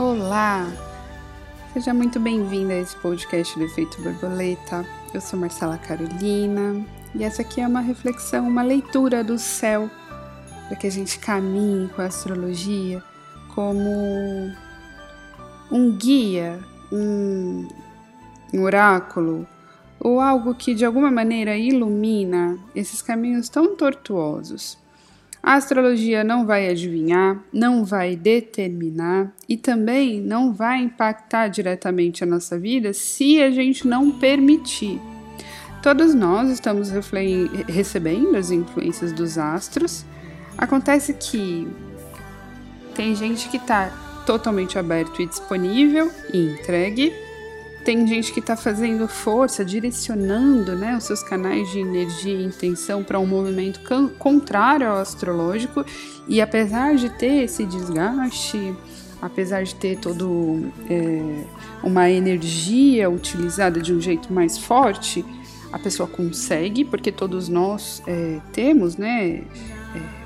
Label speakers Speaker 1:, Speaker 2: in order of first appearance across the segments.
Speaker 1: Olá! Seja muito bem-vinda a esse podcast do Efeito Borboleta. Eu sou Marcela Carolina e essa aqui é uma reflexão, uma leitura do céu para que a gente caminhe com a astrologia como um guia, um, um oráculo ou algo que de alguma maneira ilumina esses caminhos tão tortuosos. A astrologia não vai adivinhar, não vai determinar e também não vai impactar diretamente a nossa vida se a gente não permitir. Todos nós estamos recebendo as influências dos astros. Acontece que tem gente que está totalmente aberto e disponível e entregue, tem gente que está fazendo força, direcionando né, os seus canais de energia e intenção para um movimento contrário ao astrológico, e apesar de ter esse desgaste, apesar de ter todo é, uma energia utilizada de um jeito mais forte, a pessoa consegue, porque todos nós é, temos né, é,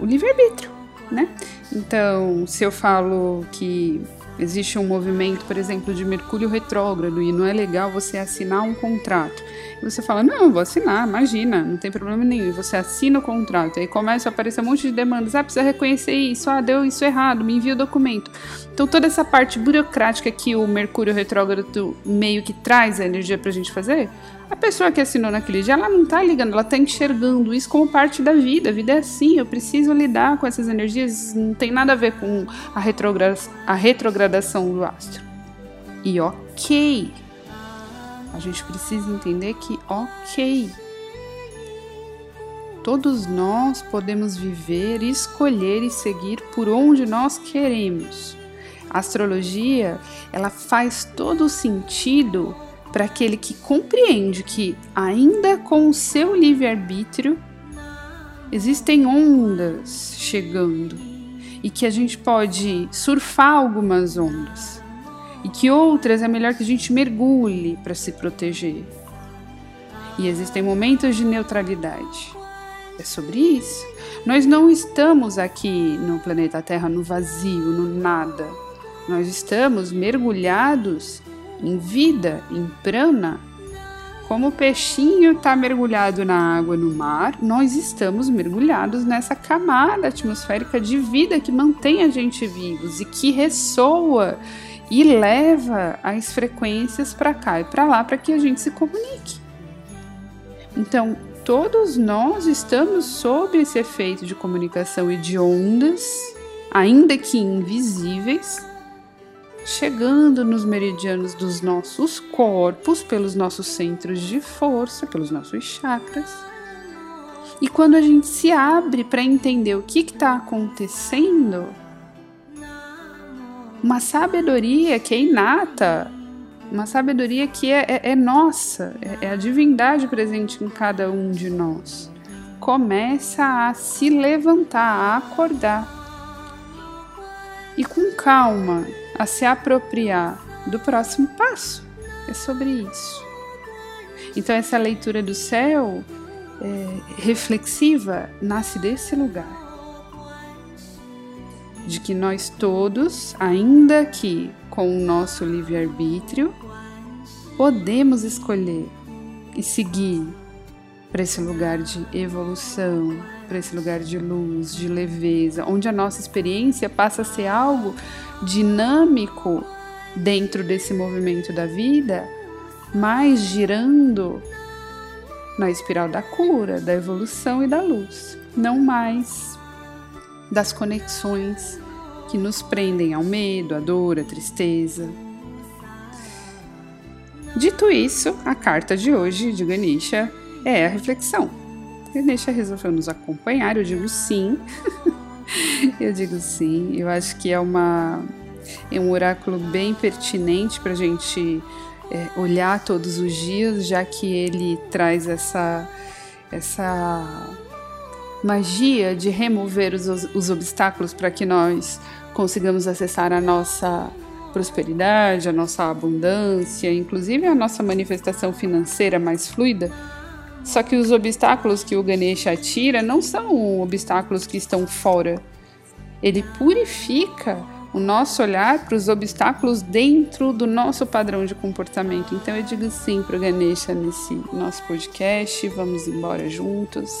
Speaker 1: o livre-arbítrio. Né? Então, se eu falo que existe um movimento, por exemplo, de Mercúrio retrógrado e não é legal você assinar um contrato. E você fala, não, vou assinar, imagina, não tem problema nenhum. E você assina o contrato, aí começa a aparecer um monte de demandas, ah, precisa reconhecer isso, ah, deu isso errado, me envia o documento. Então toda essa parte burocrática que o Mercúrio retrógrado meio que traz a energia pra gente fazer, a pessoa que assinou naquele dia, ela não tá ligando, ela tá enxergando isso como parte da vida. A vida é assim, eu preciso lidar com essas energias, não tem nada a ver com a, retrogra a retrogradação do astro. E ok, a gente precisa entender que ok, todos nós podemos viver, escolher e seguir por onde nós queremos. A astrologia, ela faz todo o sentido para aquele que compreende que, ainda com o seu livre-arbítrio, existem ondas chegando e que a gente pode surfar algumas ondas e que outras é melhor que a gente mergulhe para se proteger. E existem momentos de neutralidade. É sobre isso. Nós não estamos aqui no planeta Terra no vazio, no nada. Nós estamos mergulhados em vida, em prana, como o peixinho está mergulhado na água no mar, nós estamos mergulhados nessa camada atmosférica de vida que mantém a gente vivos e que ressoa e leva as frequências para cá e para lá para que a gente se comunique. Então, todos nós estamos sob esse efeito de comunicação e de ondas, ainda que invisíveis, chegando nos meridianos dos nossos corpos, pelos nossos centros de força, pelos nossos chakras. E quando a gente se abre para entender o que está acontecendo, uma sabedoria que é inata, uma sabedoria que é, é, é nossa, é, é a divindade presente em cada um de nós, começa a se levantar, a acordar. E com calma, a se apropriar do próximo passo. É sobre isso. Então, essa leitura do céu é, reflexiva nasce desse lugar. De que nós todos, ainda que com o nosso livre-arbítrio, podemos escolher e seguir para esse lugar de evolução, para esse lugar de luz, de leveza, onde a nossa experiência passa a ser algo dinâmico dentro desse movimento da vida, mas girando na espiral da cura, da evolução e da luz, não mais das conexões que nos prendem ao medo, à dor, à tristeza. Dito isso, a carta de hoje de Ganesha é a reflexão. Ganesha resolveu nos acompanhar, eu digo sim. eu digo sim, eu acho que é uma é um oráculo bem pertinente para a gente é, olhar todos os dias, já que ele traz essa essa magia de remover os, os obstáculos para que nós consigamos acessar a nossa prosperidade, a nossa abundância, inclusive a nossa manifestação financeira mais fluida. Só que os obstáculos que o Ganesha tira não são obstáculos que estão fora. Ele purifica o nosso olhar para os obstáculos dentro do nosso padrão de comportamento. Então eu digo sim para o Ganesha nesse nosso podcast, vamos embora juntos.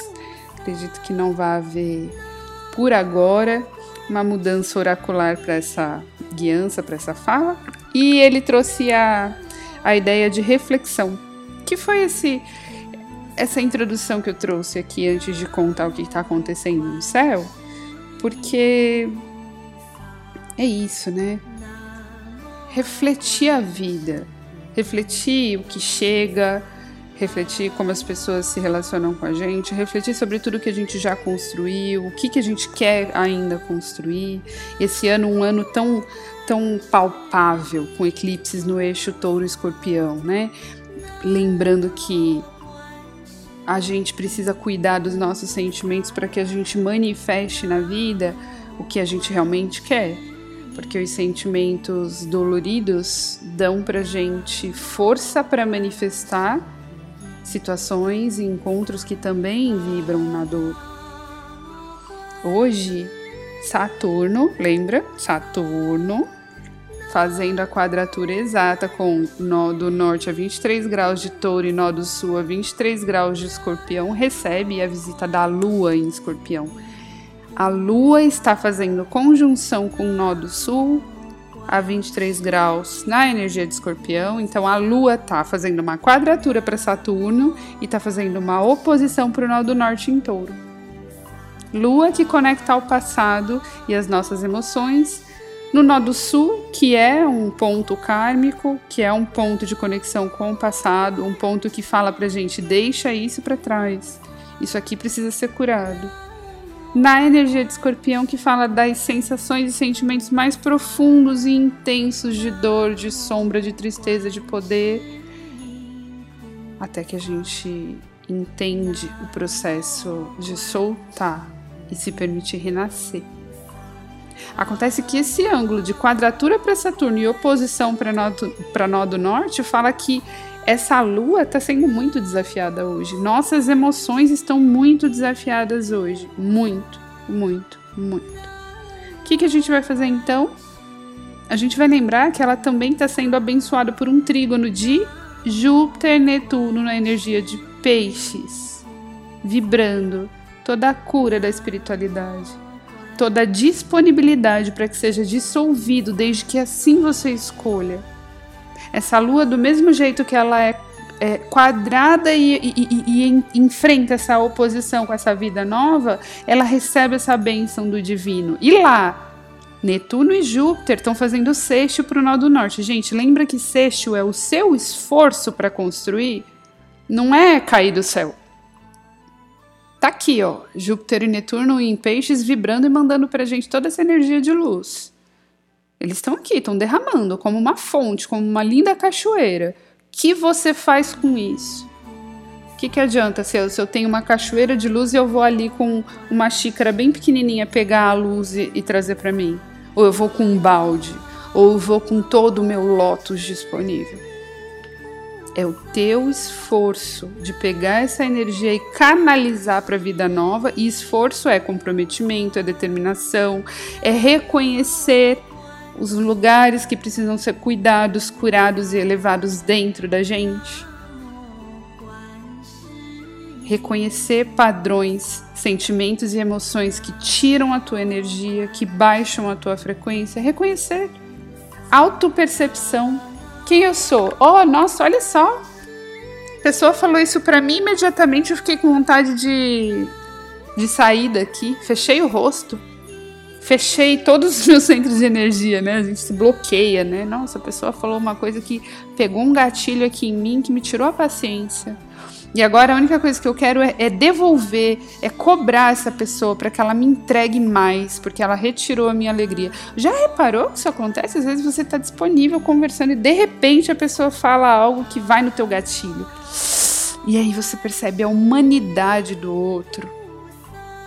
Speaker 1: Acredito que não vai haver por agora uma mudança oracular para essa guiança, para essa fala. E ele trouxe a, a ideia de reflexão, que foi esse essa introdução que eu trouxe aqui antes de contar o que está acontecendo no céu, porque é isso, né? Refletir a vida, refletir o que chega, refletir como as pessoas se relacionam com a gente, refletir sobre tudo que a gente já construiu, o que, que a gente quer ainda construir. Esse ano, um ano tão, tão palpável, com eclipses no eixo touro-escorpião, né? Lembrando que a gente precisa cuidar dos nossos sentimentos para que a gente manifeste na vida o que a gente realmente quer porque os sentimentos doloridos dão pra gente força para manifestar situações e encontros que também vibram na dor. Hoje, Saturno, lembra? Saturno fazendo a quadratura exata com nó do norte a 23 graus de touro e nó do sul a 23 graus de escorpião, recebe a visita da lua em escorpião a Lua está fazendo conjunção com o nó do Sul a 23 graus na energia de Escorpião. Então a Lua está fazendo uma quadratura para Saturno e está fazendo uma oposição para o nó do Norte em Touro. Lua que conecta ao passado e as nossas emoções. No nó do Sul, que é um ponto kármico, que é um ponto de conexão com o passado, um ponto que fala para gente deixa isso para trás. Isso aqui precisa ser curado na energia de escorpião que fala das sensações e sentimentos mais profundos e intensos de dor, de sombra, de tristeza, de poder, até que a gente entende o processo de soltar e se permitir renascer. Acontece que esse ângulo de quadratura para Saturno e oposição para nó, do norte fala que essa lua está sendo muito desafiada hoje. Nossas emoções estão muito desafiadas hoje. Muito, muito, muito. O que, que a gente vai fazer então? A gente vai lembrar que ela também está sendo abençoada por um trígono de Júpiter-Netuno na energia de peixes, vibrando toda a cura da espiritualidade, toda a disponibilidade para que seja dissolvido, desde que assim você escolha essa lua, do mesmo jeito que ela é, é quadrada e, e, e, e, enfrenta essa oposição com essa vida nova, ela recebe essa bênção do divino. E lá, Netuno e Júpiter estão fazendo sexto para o nó do norte. Gente, lembra que sexto é o seu esforço para construir? Não é cair do céu. Tá aqui, ó, Júpiter e Netuno em peixes vibrando e mandando pra gente toda essa energia de luz. Eles estão aqui, estão derramando como uma fonte, como uma linda cachoeira. O que você faz com isso? O que, que adianta se eu, se eu tenho uma cachoeira de luz e eu vou ali com uma xícara bem pequenininha pegar a luz e, e trazer para mim? Ou eu vou com um balde? Ou eu vou com todo o meu lótus disponível? É o teu esforço de pegar essa energia e canalizar para a vida nova. E esforço é comprometimento, é determinação, é reconhecer os lugares que precisam ser cuidados, curados e elevados dentro da gente. Reconhecer padrões, sentimentos e emoções que tiram a tua energia, que baixam a tua frequência. Reconhecer. Autopercepção. Quem eu sou? Oh, nossa, olha só. A pessoa falou isso para mim imediatamente eu fiquei com vontade de, de sair daqui. Fechei o rosto fechei todos os meus centros de energia, né? A gente se bloqueia, né? Nossa, a pessoa falou uma coisa que pegou um gatilho aqui em mim que me tirou a paciência. E agora a única coisa que eu quero é, é devolver, é cobrar essa pessoa para que ela me entregue mais, porque ela retirou a minha alegria. Já reparou que isso acontece? Às vezes você está disponível conversando e de repente a pessoa fala algo que vai no teu gatilho. E aí você percebe a humanidade do outro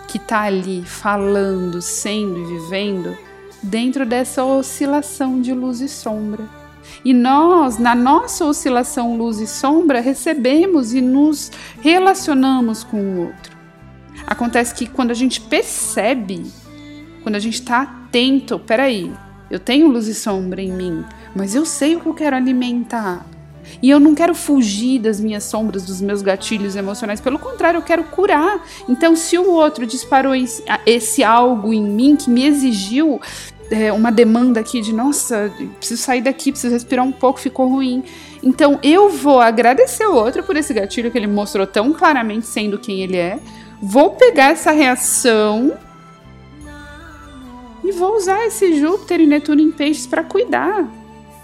Speaker 1: que está ali falando, sendo e vivendo dentro dessa oscilação de luz e sombra. E nós, na nossa oscilação luz e sombra, recebemos e nos relacionamos com o outro. Acontece que quando a gente percebe, quando a gente está atento, peraí, Eu tenho luz e sombra em mim, mas eu sei o que eu quero alimentar. E eu não quero fugir das minhas sombras, dos meus gatilhos emocionais. Pelo contrário, eu quero curar. Então, se o outro disparou esse, algo em mim que me exigiu é, uma demanda aqui de nossa, preciso sair daqui, preciso respirar um pouco, ficou ruim. Então, eu vou agradecer o outro por esse gatilho que ele mostrou tão claramente sendo quem ele é. Vou pegar essa reação e vou usar esse Júpiter e Netuno em peixes para cuidar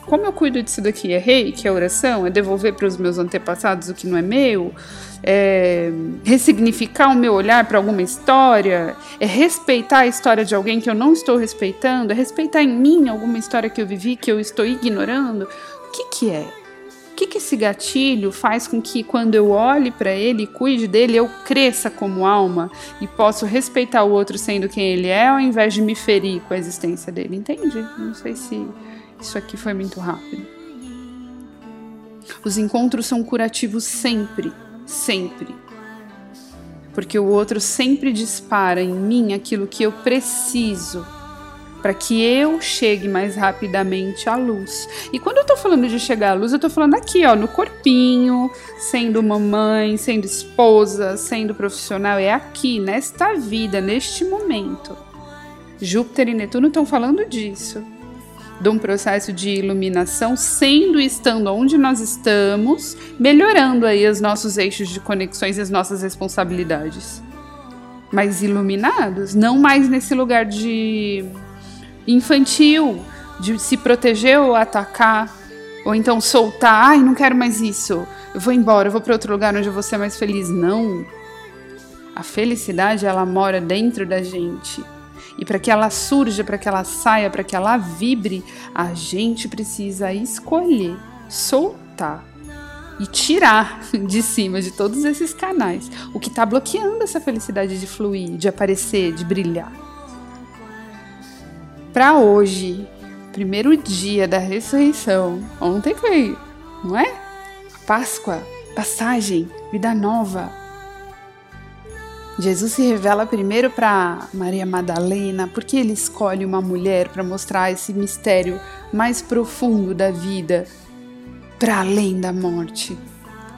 Speaker 1: como eu cuido disso daqui? É rei, que é oração? É devolver para os meus antepassados o que não é meu? É ressignificar o meu olhar para alguma história? É respeitar a história de alguém que eu não estou respeitando? É respeitar em mim alguma história que eu vivi que eu estou ignorando? O que, que é? O que, que esse gatilho faz com que, quando eu olhe para ele e cuide dele, eu cresça como alma e posso respeitar o outro sendo quem ele é, ao invés de me ferir com a existência dele? Entende? Não sei se isso aqui foi muito rápido. Os encontros são curativos sempre, sempre. Porque o outro sempre dispara em mim aquilo que eu preciso para que eu chegue mais rapidamente à luz. E quando eu tô falando de chegar à luz, eu tô falando aqui, ó, no corpinho, sendo mamãe, sendo esposa, sendo profissional, é aqui, nesta vida, neste momento. Júpiter e Netuno estão falando disso de um processo de iluminação, sendo e estando onde nós estamos, melhorando aí os nossos eixos de conexões e as nossas responsabilidades. Mas iluminados, não mais nesse lugar de infantil, de se proteger ou atacar, ou então soltar, ai, não quero mais isso, eu vou embora, eu vou para outro lugar onde eu vou ser mais feliz. Não. A felicidade, ela mora dentro da gente. E para que ela surja, para que ela saia, para que ela vibre, a gente precisa escolher, soltar e tirar de cima de todos esses canais o que está bloqueando essa felicidade de fluir, de aparecer, de brilhar. Para hoje, primeiro dia da ressurreição, ontem foi, não é? Páscoa, passagem, vida nova, Jesus se revela primeiro para Maria Madalena, porque ele escolhe uma mulher para mostrar esse mistério mais profundo da vida, para além da morte.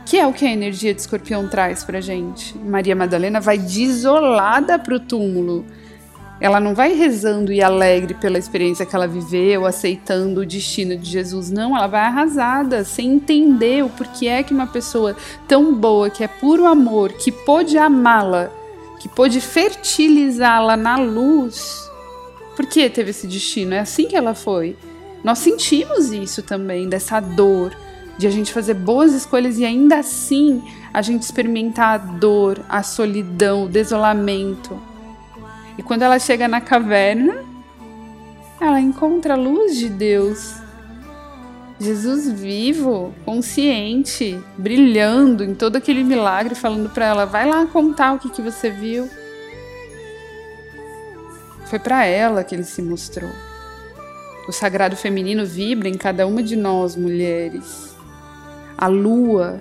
Speaker 1: Que é o que a energia de escorpião traz para gente. Maria Madalena vai desolada para o túmulo. Ela não vai rezando e alegre pela experiência que ela viveu, aceitando o destino de Jesus. Não, ela vai arrasada, sem entender o porquê é que uma pessoa tão boa, que é puro amor, que pôde amá-la, que pôde fertilizá-la na luz. Por que teve esse destino? É assim que ela foi. Nós sentimos isso também, dessa dor, de a gente fazer boas escolhas e ainda assim a gente experimentar a dor, a solidão, o desolamento. E quando ela chega na caverna, ela encontra a luz de Deus Jesus vivo, consciente, brilhando em todo aquele milagre, falando para ela: vai lá contar o que, que você viu. Foi para ela que ele se mostrou. O sagrado feminino vibra em cada uma de nós, mulheres. A lua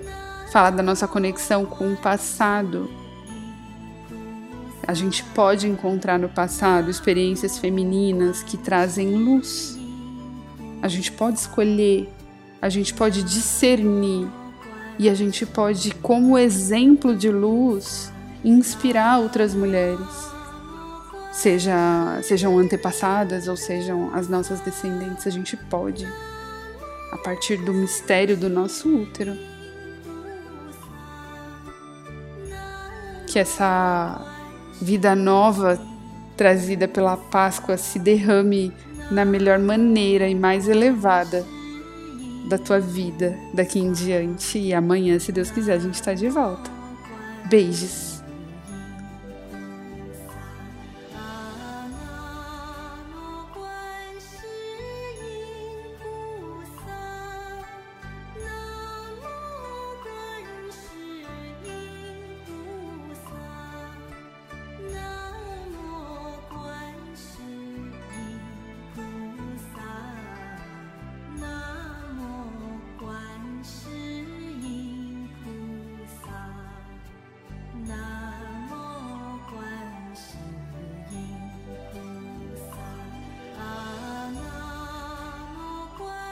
Speaker 1: fala da nossa conexão com o passado. A gente pode encontrar no passado experiências femininas que trazem luz a gente pode escolher, a gente pode discernir e a gente pode, como exemplo de luz, inspirar outras mulheres, seja, sejam antepassadas ou sejam as nossas descendentes. A gente pode, a partir do mistério do nosso útero. Que essa vida nova trazida pela Páscoa se derrame na melhor maneira e mais elevada da tua vida daqui em diante. E amanhã, se Deus quiser, a gente está de volta. Beijos.